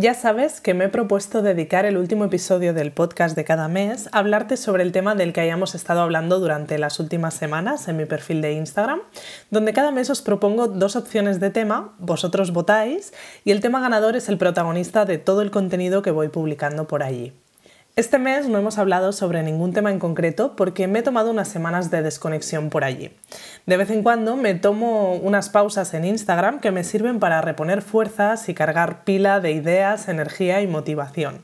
Ya sabes que me he propuesto dedicar el último episodio del podcast de cada mes a hablarte sobre el tema del que hayamos estado hablando durante las últimas semanas en mi perfil de Instagram, donde cada mes os propongo dos opciones de tema, vosotros votáis y el tema ganador es el protagonista de todo el contenido que voy publicando por allí. Este mes no hemos hablado sobre ningún tema en concreto porque me he tomado unas semanas de desconexión por allí. De vez en cuando me tomo unas pausas en Instagram que me sirven para reponer fuerzas y cargar pila de ideas, energía y motivación.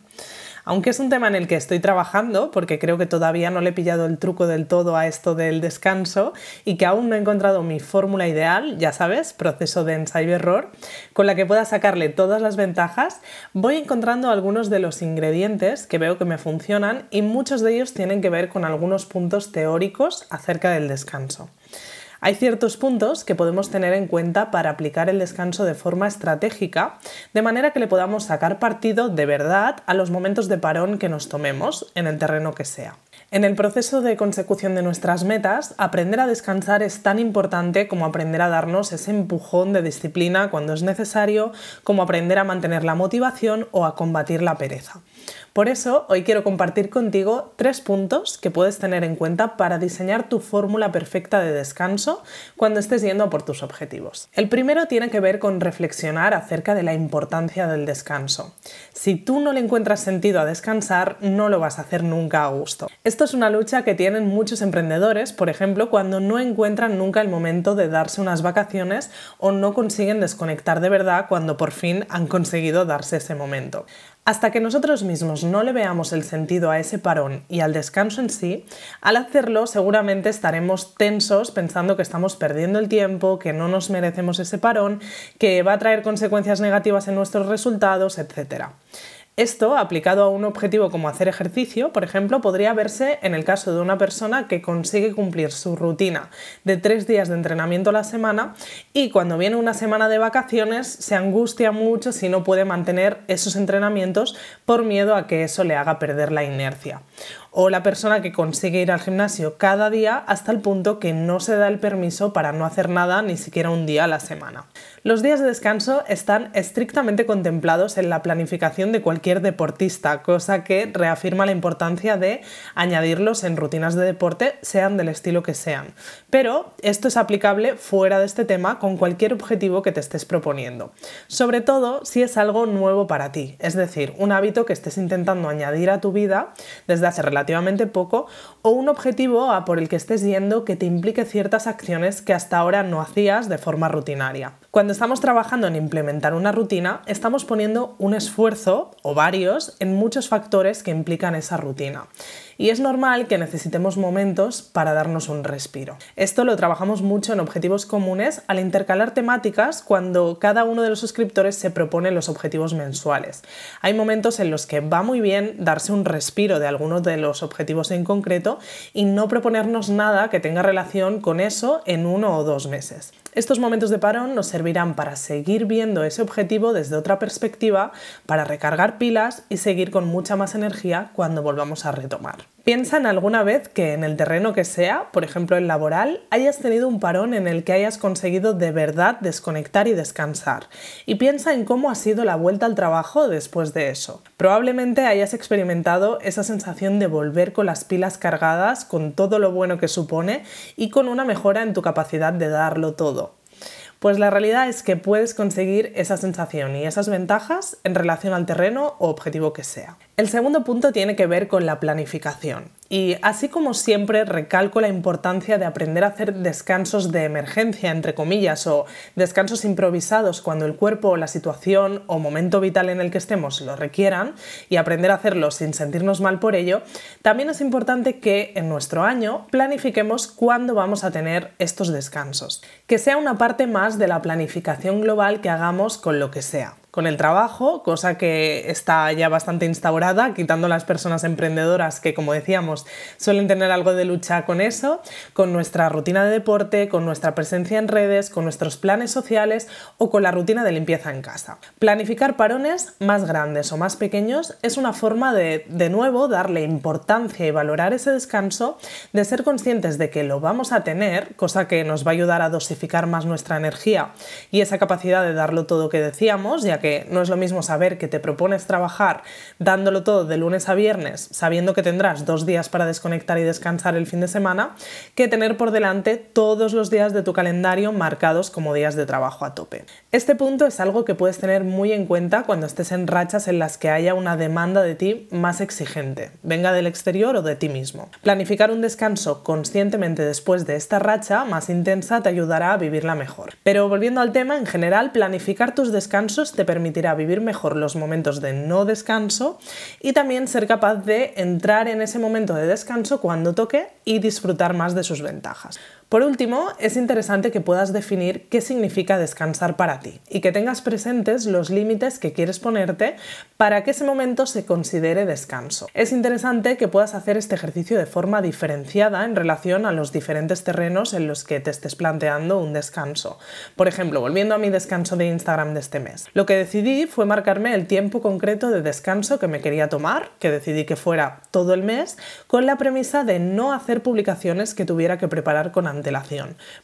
Aunque es un tema en el que estoy trabajando, porque creo que todavía no le he pillado el truco del todo a esto del descanso y que aún no he encontrado mi fórmula ideal, ya sabes, proceso de ensayo y error, con la que pueda sacarle todas las ventajas, voy encontrando algunos de los ingredientes que veo que me funcionan y muchos de ellos tienen que ver con algunos puntos teóricos acerca del descanso. Hay ciertos puntos que podemos tener en cuenta para aplicar el descanso de forma estratégica, de manera que le podamos sacar partido de verdad a los momentos de parón que nos tomemos en el terreno que sea. En el proceso de consecución de nuestras metas, aprender a descansar es tan importante como aprender a darnos ese empujón de disciplina cuando es necesario, como aprender a mantener la motivación o a combatir la pereza. Por eso, hoy quiero compartir contigo tres puntos que puedes tener en cuenta para diseñar tu fórmula perfecta de descanso cuando estés yendo por tus objetivos. El primero tiene que ver con reflexionar acerca de la importancia del descanso. Si tú no le encuentras sentido a descansar, no lo vas a hacer nunca a gusto. Esto es una lucha que tienen muchos emprendedores, por ejemplo, cuando no encuentran nunca el momento de darse unas vacaciones o no consiguen desconectar de verdad cuando por fin han conseguido darse ese momento. Hasta que nosotros mismos no le veamos el sentido a ese parón y al descanso en sí, al hacerlo seguramente estaremos tensos pensando que estamos perdiendo el tiempo, que no nos merecemos ese parón, que va a traer consecuencias negativas en nuestros resultados, etc. Esto, aplicado a un objetivo como hacer ejercicio, por ejemplo, podría verse en el caso de una persona que consigue cumplir su rutina de tres días de entrenamiento a la semana y cuando viene una semana de vacaciones se angustia mucho si no puede mantener esos entrenamientos por miedo a que eso le haga perder la inercia o la persona que consigue ir al gimnasio cada día hasta el punto que no se da el permiso para no hacer nada ni siquiera un día a la semana. Los días de descanso están estrictamente contemplados en la planificación de cualquier deportista, cosa que reafirma la importancia de añadirlos en rutinas de deporte, sean del estilo que sean. Pero esto es aplicable fuera de este tema con cualquier objetivo que te estés proponiendo. Sobre todo si es algo nuevo para ti, es decir, un hábito que estés intentando añadir a tu vida desde hace relativamente relativamente poco, o un objetivo a por el que estés yendo que te implique ciertas acciones que hasta ahora no hacías de forma rutinaria. Cuando estamos trabajando en implementar una rutina, estamos poniendo un esfuerzo o varios en muchos factores que implican esa rutina. Y es normal que necesitemos momentos para darnos un respiro. Esto lo trabajamos mucho en objetivos comunes al intercalar temáticas cuando cada uno de los suscriptores se propone los objetivos mensuales. Hay momentos en los que va muy bien darse un respiro de algunos de los objetivos en concreto y no proponernos nada que tenga relación con eso en uno o dos meses. Estos momentos de parón nos servirán para seguir viendo ese objetivo desde otra perspectiva, para recargar pilas y seguir con mucha más energía cuando volvamos a retomar. Piensa en alguna vez que en el terreno que sea, por ejemplo el laboral, hayas tenido un parón en el que hayas conseguido de verdad desconectar y descansar. Y piensa en cómo ha sido la vuelta al trabajo después de eso. Probablemente hayas experimentado esa sensación de volver con las pilas cargadas, con todo lo bueno que supone y con una mejora en tu capacidad de darlo todo. Pues la realidad es que puedes conseguir esa sensación y esas ventajas en relación al terreno o objetivo que sea. El segundo punto tiene que ver con la planificación. Y así como siempre recalco la importancia de aprender a hacer descansos de emergencia, entre comillas, o descansos improvisados cuando el cuerpo la situación o momento vital en el que estemos lo requieran y aprender a hacerlo sin sentirnos mal por ello, también es importante que en nuestro año planifiquemos cuándo vamos a tener estos descansos. Que sea una parte más de la planificación global que hagamos con lo que sea con el trabajo, cosa que está ya bastante instaurada, quitando las personas emprendedoras que, como decíamos, suelen tener algo de lucha con eso, con nuestra rutina de deporte, con nuestra presencia en redes, con nuestros planes sociales o con la rutina de limpieza en casa. Planificar parones más grandes o más pequeños es una forma de, de nuevo, darle importancia y valorar ese descanso, de ser conscientes de que lo vamos a tener, cosa que nos va a ayudar a dosificar más nuestra energía y esa capacidad de darlo todo que decíamos, que no es lo mismo saber que te propones trabajar dándolo todo de lunes a viernes, sabiendo que tendrás dos días para desconectar y descansar el fin de semana, que tener por delante todos los días de tu calendario marcados como días de trabajo a tope. Este punto es algo que puedes tener muy en cuenta cuando estés en rachas en las que haya una demanda de ti más exigente, venga del exterior o de ti mismo. Planificar un descanso conscientemente después de esta racha más intensa te ayudará a vivirla mejor. Pero volviendo al tema, en general, planificar tus descansos te permitirá vivir mejor los momentos de no descanso y también ser capaz de entrar en ese momento de descanso cuando toque y disfrutar más de sus ventajas. Por último, es interesante que puedas definir qué significa descansar para ti y que tengas presentes los límites que quieres ponerte para que ese momento se considere descanso. Es interesante que puedas hacer este ejercicio de forma diferenciada en relación a los diferentes terrenos en los que te estés planteando un descanso. Por ejemplo, volviendo a mi descanso de Instagram de este mes, lo que decidí fue marcarme el tiempo concreto de descanso que me quería tomar, que decidí que fuera todo el mes, con la premisa de no hacer publicaciones que tuviera que preparar con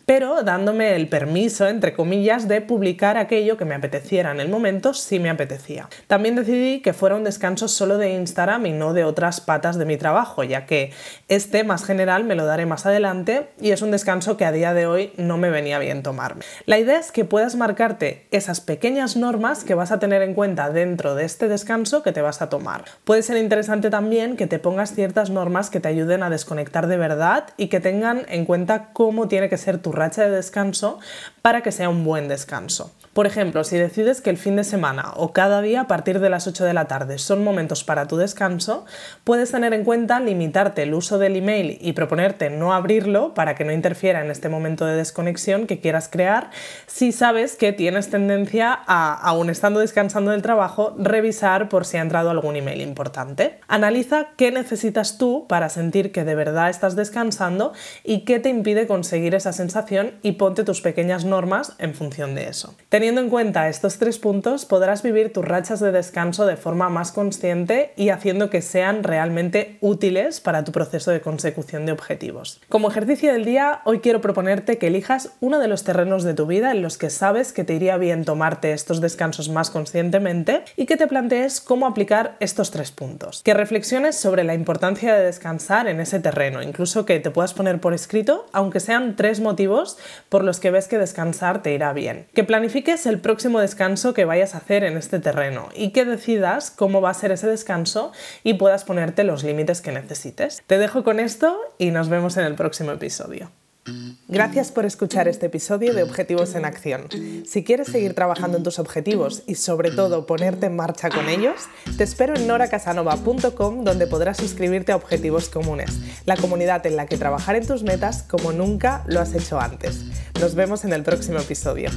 pero dándome el permiso, entre comillas, de publicar aquello que me apeteciera en el momento si me apetecía. También decidí que fuera un descanso solo de Instagram y no de otras patas de mi trabajo, ya que este más general me lo daré más adelante y es un descanso que a día de hoy no me venía bien tomarme. La idea es que puedas marcarte esas pequeñas normas que vas a tener en cuenta dentro de este descanso que te vas a tomar. Puede ser interesante también que te pongas ciertas normas que te ayuden a desconectar de verdad y que tengan en cuenta cómo tiene que ser tu racha de descanso para que sea un buen descanso. Por ejemplo, si decides que el fin de semana o cada día a partir de las 8 de la tarde son momentos para tu descanso, puedes tener en cuenta limitarte el uso del email y proponerte no abrirlo para que no interfiera en este momento de desconexión que quieras crear si sabes que tienes tendencia a, aún estando descansando del trabajo, revisar por si ha entrado algún email importante. Analiza qué necesitas tú para sentir que de verdad estás descansando y qué te impide conseguir esa sensación y ponte tus pequeñas normas en función de eso. Teniendo en cuenta estos tres puntos, podrás vivir tus rachas de descanso de forma más consciente y haciendo que sean realmente útiles para tu proceso de consecución de objetivos. Como ejercicio del día, hoy quiero proponerte que elijas uno de los terrenos de tu vida en los que sabes que te iría bien tomarte estos descansos más conscientemente y que te plantees cómo aplicar estos tres puntos. Que reflexiones sobre la importancia de descansar en ese terreno, incluso que te puedas poner por escrito, aunque sean tres motivos por los que ves que descansar te irá bien. Que planifiques es el próximo descanso que vayas a hacer en este terreno y que decidas cómo va a ser ese descanso y puedas ponerte los límites que necesites. Te dejo con esto y nos vemos en el próximo episodio. Gracias por escuchar este episodio de Objetivos en Acción. Si quieres seguir trabajando en tus objetivos y sobre todo ponerte en marcha con ellos, te espero en noracasanova.com donde podrás suscribirte a Objetivos Comunes, la comunidad en la que trabajar en tus metas como nunca lo has hecho antes. Nos vemos en el próximo episodio.